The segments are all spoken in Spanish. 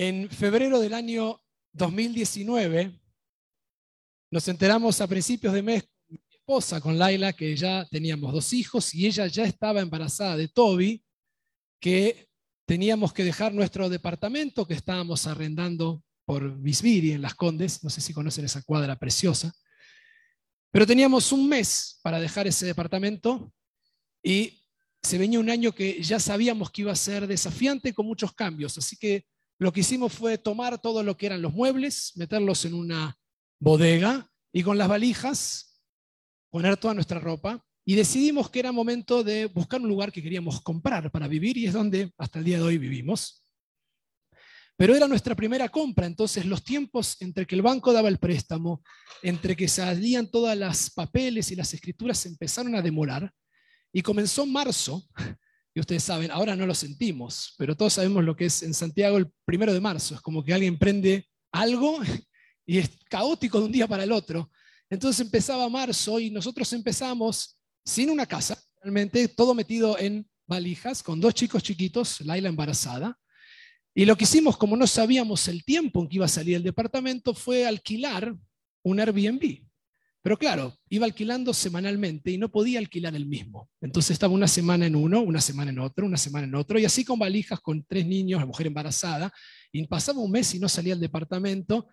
En febrero del año 2019, nos enteramos a principios de mes con mi esposa, con Laila, que ya teníamos dos hijos y ella ya estaba embarazada de Toby, que teníamos que dejar nuestro departamento que estábamos arrendando por Bisbiri en Las Condes, no sé si conocen esa cuadra preciosa, pero teníamos un mes para dejar ese departamento y se venía un año que ya sabíamos que iba a ser desafiante con muchos cambios, así que lo que hicimos fue tomar todo lo que eran los muebles, meterlos en una bodega y con las valijas poner toda nuestra ropa y decidimos que era momento de buscar un lugar que queríamos comprar para vivir y es donde hasta el día de hoy vivimos. Pero era nuestra primera compra, entonces los tiempos entre que el banco daba el préstamo, entre que salían todas las papeles y las escrituras se empezaron a demorar y comenzó marzo, y ustedes saben, ahora no lo sentimos, pero todos sabemos lo que es en Santiago el primero de marzo, es como que alguien prende algo y es caótico de un día para el otro. Entonces empezaba marzo y nosotros empezamos sin una casa, realmente todo metido en valijas, con dos chicos chiquitos, Laila embarazada. Y lo que hicimos, como no sabíamos el tiempo en que iba a salir el departamento, fue alquilar un Airbnb. Pero claro, iba alquilando semanalmente y no podía alquilar el mismo. Entonces estaba una semana en uno, una semana en otro, una semana en otro, y así con valijas, con tres niños, la mujer embarazada, y pasaba un mes y no salía el departamento,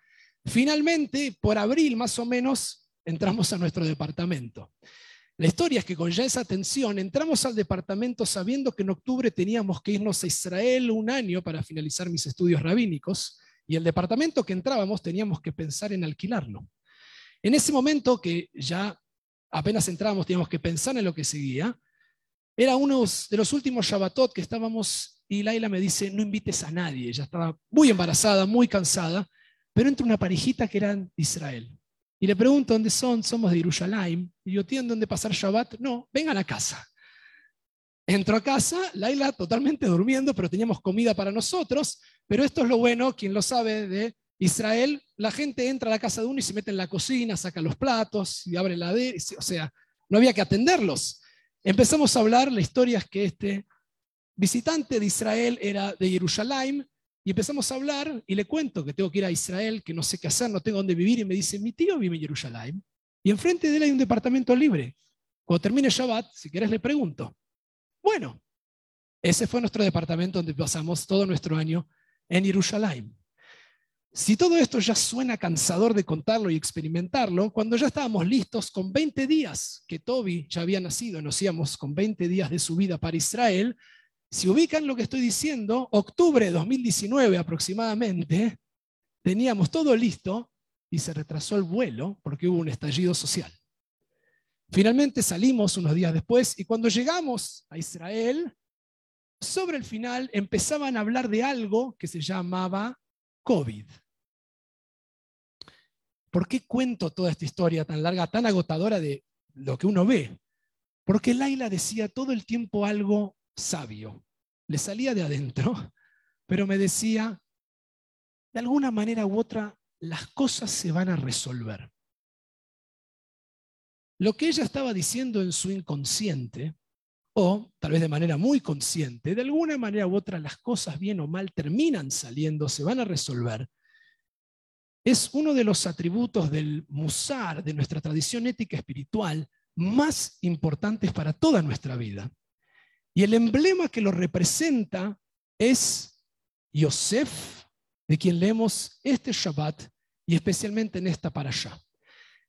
Finalmente, por abril más o menos, entramos a nuestro departamento. La historia es que con ya esa tensión entramos al departamento sabiendo que en octubre teníamos que irnos a Israel un año para finalizar mis estudios rabínicos y el departamento que entrábamos teníamos que pensar en alquilarlo. En ese momento que ya apenas entrábamos teníamos que pensar en lo que seguía, era uno de los últimos Shabbatot que estábamos y Laila me dice, no invites a nadie, ella estaba muy embarazada, muy cansada, pero entra una parejita que eran de Israel. Y le pregunto dónde son, somos de Jerusalén. Y yo, ¿tienen dónde pasar Shabbat? No, vengan a casa. Entro a casa, Laila totalmente durmiendo, pero teníamos comida para nosotros. Pero esto es lo bueno, quien lo sabe de Israel, la gente entra a la casa de uno y se mete en la cocina, saca los platos y abre la de, o sea, no había que atenderlos. Empezamos a hablar, la historia es que este visitante de Israel era de Jerusalén y empezamos a hablar y le cuento que tengo que ir a Israel, que no sé qué hacer, no tengo dónde vivir. Y me dice, mi tío vive en Jerusalén. Y enfrente de él hay un departamento libre. Cuando termine Shabbat, si querés le pregunto. Bueno, ese fue nuestro departamento donde pasamos todo nuestro año en Jerusalén. Si todo esto ya suena cansador de contarlo y experimentarlo, cuando ya estábamos listos con 20 días que Toby ya había nacido, nos íbamos con 20 días de su vida para Israel, si ubican lo que estoy diciendo, octubre de 2019 aproximadamente, teníamos todo listo y se retrasó el vuelo porque hubo un estallido social. Finalmente salimos unos días después y cuando llegamos a Israel, sobre el final empezaban a hablar de algo que se llamaba COVID. ¿Por qué cuento toda esta historia tan larga, tan agotadora de lo que uno ve? Porque Laila decía todo el tiempo algo sabio. Le salía de adentro, pero me decía, de alguna manera u otra, las cosas se van a resolver. Lo que ella estaba diciendo en su inconsciente, o tal vez de manera muy consciente, de alguna manera u otra las cosas bien o mal terminan saliendo, se van a resolver, es uno de los atributos del musar, de nuestra tradición ética espiritual, más importantes para toda nuestra vida. Y el emblema que lo representa es Yosef, de quien leemos este Shabbat y especialmente en esta parasha.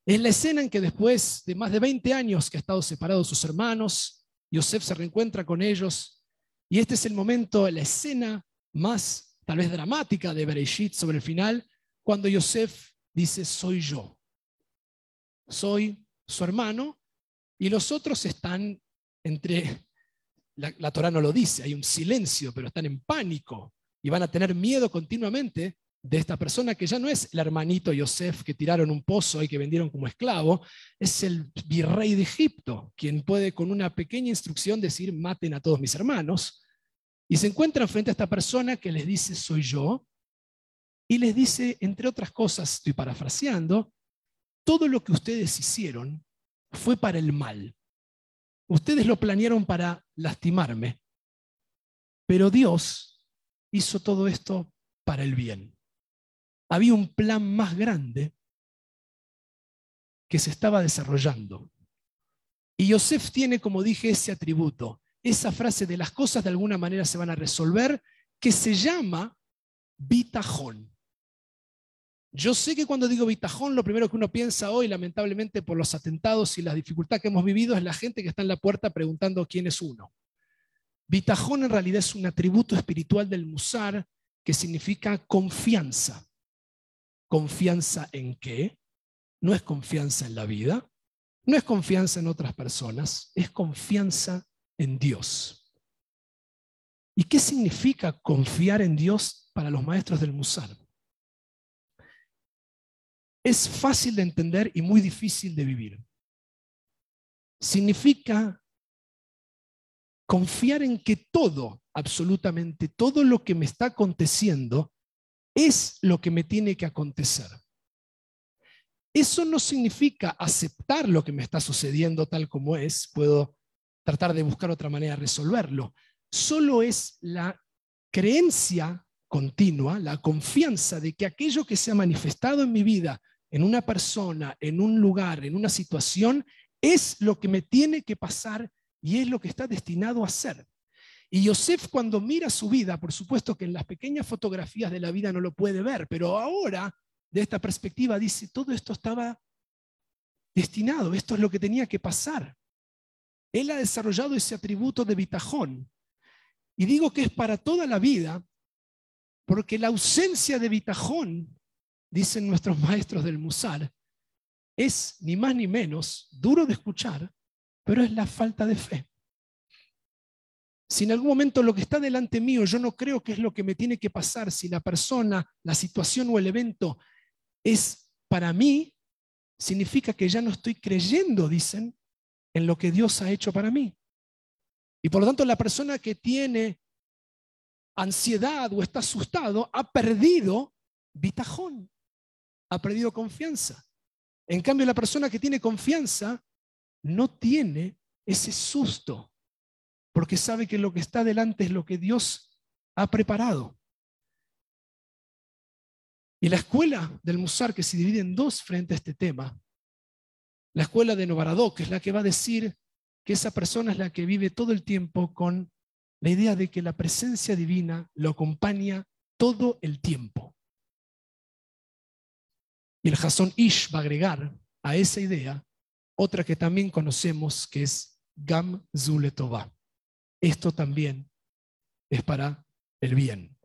Es la escena en que después de más de 20 años que ha estado separado de sus hermanos, Yosef se reencuentra con ellos y este es el momento, la escena más tal vez dramática de Bereshit sobre el final, cuando Yosef dice, soy yo, soy su hermano y los otros están entre la, la Torah no lo dice, hay un silencio, pero están en pánico y van a tener miedo continuamente de esta persona que ya no es el hermanito Yosef que tiraron un pozo y que vendieron como esclavo, es el virrey de Egipto, quien puede con una pequeña instrucción decir maten a todos mis hermanos. Y se encuentran frente a esta persona que les dice soy yo y les dice, entre otras cosas, estoy parafraseando, todo lo que ustedes hicieron fue para el mal. Ustedes lo planearon para lastimarme, pero Dios hizo todo esto para el bien. Había un plan más grande que se estaba desarrollando. Y Yosef tiene, como dije, ese atributo, esa frase de las cosas de alguna manera se van a resolver, que se llama bitajón. Yo sé que cuando digo bitajón, lo primero que uno piensa hoy, lamentablemente por los atentados y la dificultad que hemos vivido, es la gente que está en la puerta preguntando quién es uno. Bitajón en realidad es un atributo espiritual del musar que significa confianza. ¿Confianza en qué? No es confianza en la vida, no es confianza en otras personas, es confianza en Dios. ¿Y qué significa confiar en Dios para los maestros del Musar? Es fácil de entender y muy difícil de vivir. Significa confiar en que todo, absolutamente todo lo que me está aconteciendo, es lo que me tiene que acontecer. Eso no significa aceptar lo que me está sucediendo tal como es, puedo tratar de buscar otra manera de resolverlo. Solo es la creencia continua, la confianza de que aquello que se ha manifestado en mi vida, en una persona, en un lugar, en una situación, es lo que me tiene que pasar y es lo que está destinado a ser. Y Yosef cuando mira su vida, por supuesto que en las pequeñas fotografías de la vida no lo puede ver, pero ahora de esta perspectiva dice, todo esto estaba destinado, esto es lo que tenía que pasar. Él ha desarrollado ese atributo de bitajón. Y digo que es para toda la vida, porque la ausencia de bitajón, dicen nuestros maestros del Musar, es ni más ni menos duro de escuchar, pero es la falta de fe. Si en algún momento lo que está delante mío yo no creo que es lo que me tiene que pasar, si la persona, la situación o el evento es para mí, significa que ya no estoy creyendo, dicen, en lo que Dios ha hecho para mí. Y por lo tanto la persona que tiene ansiedad o está asustado ha perdido bitajón, ha perdido confianza. En cambio, la persona que tiene confianza no tiene ese susto, porque sabe que lo que está delante es lo que Dios ha preparado. Y la escuela del Musar, que se divide en dos frente a este tema, la escuela de Novaradok, que es la que va a decir que esa persona es la que vive todo el tiempo con la idea de que la presencia divina lo acompaña todo el tiempo. Y el Hasson Ish va a agregar a esa idea otra que también conocemos, que es Gam Zuletova. Esto también es para el bien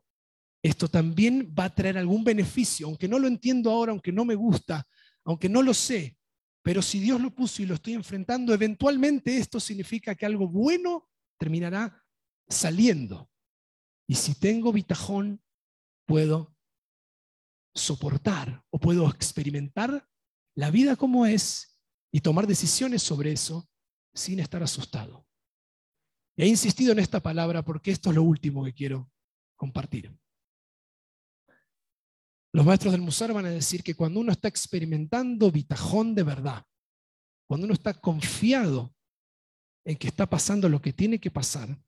esto también va a traer algún beneficio, aunque no lo entiendo ahora, aunque no me gusta, aunque no lo sé, pero si Dios lo puso y lo estoy enfrentando, eventualmente esto significa que algo bueno terminará saliendo. Y si tengo bitajón, puedo soportar o puedo experimentar la vida como es y tomar decisiones sobre eso sin estar asustado. he insistido en esta palabra porque esto es lo último que quiero compartir. Los maestros del Musar van a decir que cuando uno está experimentando bitajón de verdad, cuando uno está confiado en que está pasando lo que tiene que pasar,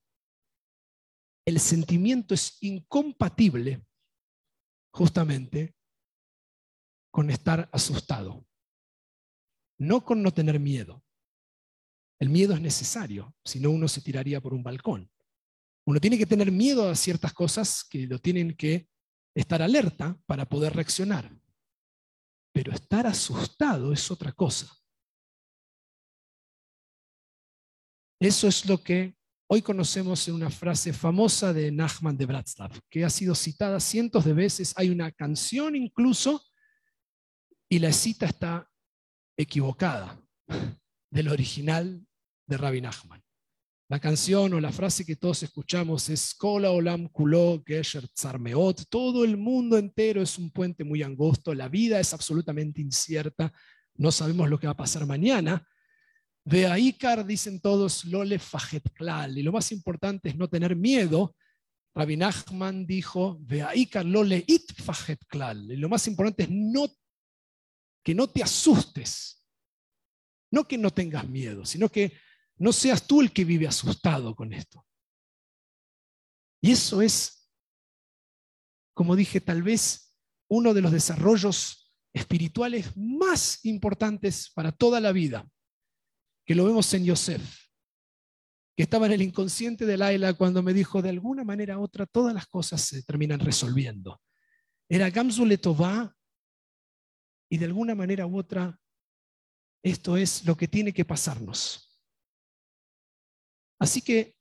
el sentimiento es incompatible justamente con estar asustado, no con no tener miedo. El miedo es necesario, si no uno se tiraría por un balcón. Uno tiene que tener miedo a ciertas cosas que lo tienen que estar alerta para poder reaccionar. Pero estar asustado es otra cosa. Eso es lo que hoy conocemos en una frase famosa de Nachman de Bratslav, que ha sido citada cientos de veces. Hay una canción incluso, y la cita está equivocada del original de Rabbi Nachman. La canción o la frase que todos escuchamos es Kola Olam Kulo Gesher Tzarmeot. Todo el mundo entero es un puente muy angosto. La vida es absolutamente incierta. No sabemos lo que va a pasar mañana. De Aikar dicen todos Lole Fajet Klal. Y lo más importante es no tener miedo. Rabbi Nachman dijo De Aikar Lole It Fajet. Y lo más importante es no, que no te asustes. No que no tengas miedo, sino que no seas tú el que vive asustado con esto. Y eso es como dije, tal vez uno de los desarrollos espirituales más importantes para toda la vida, que lo vemos en Yosef, que estaba en el inconsciente de Laila cuando me dijo, de alguna manera u otra, todas las cosas se terminan resolviendo. Era Gamzu Letová, y de alguna manera u otra, esto es lo que tiene que pasarnos. Así que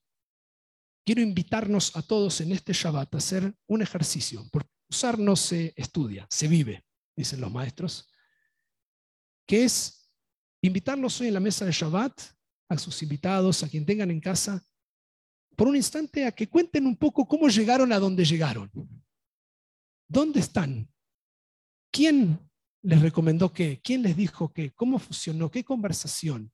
quiero invitarnos a todos en este Shabbat a hacer un ejercicio, porque usar no se estudia, se vive, dicen los maestros, que es invitarlos hoy en la mesa de Shabbat, a sus invitados, a quien tengan en casa, por un instante a que cuenten un poco cómo llegaron a donde llegaron. ¿Dónde están? ¿Quién les recomendó qué? ¿Quién les dijo qué? ¿Cómo funcionó? ¿Qué conversación?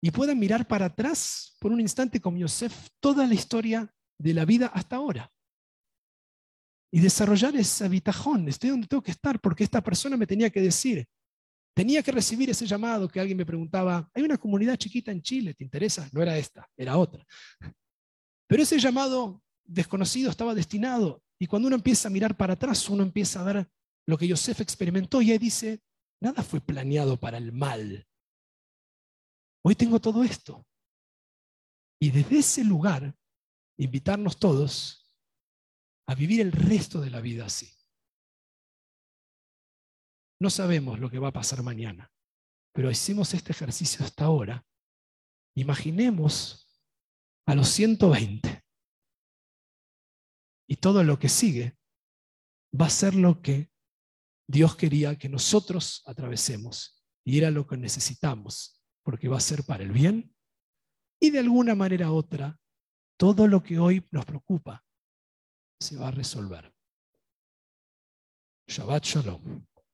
y puedan mirar para atrás por un instante con Yosef toda la historia de la vida hasta ahora. Y desarrollar ese bitajón, estoy donde tengo que estar, porque esta persona me tenía que decir, tenía que recibir ese llamado que alguien me preguntaba, hay una comunidad chiquita en Chile, ¿te interesa? No era esta, era otra. Pero ese llamado desconocido estaba destinado, y cuando uno empieza a mirar para atrás, uno empieza a ver lo que Yosef experimentó y ahí dice, nada fue planeado para el mal, Hoy tengo todo esto. Y desde ese lugar, invitarnos todos a vivir el resto de la vida así. No sabemos lo que va a pasar mañana, pero hicimos este ejercicio hasta ahora. Imaginemos a los 120 y todo lo que sigue va a ser lo que Dios quería que nosotros atravesemos y era lo que necesitamos porque va a ser para el bien, y de alguna manera u otra, todo lo que hoy nos preocupa se va a resolver. Shabbat Shalom.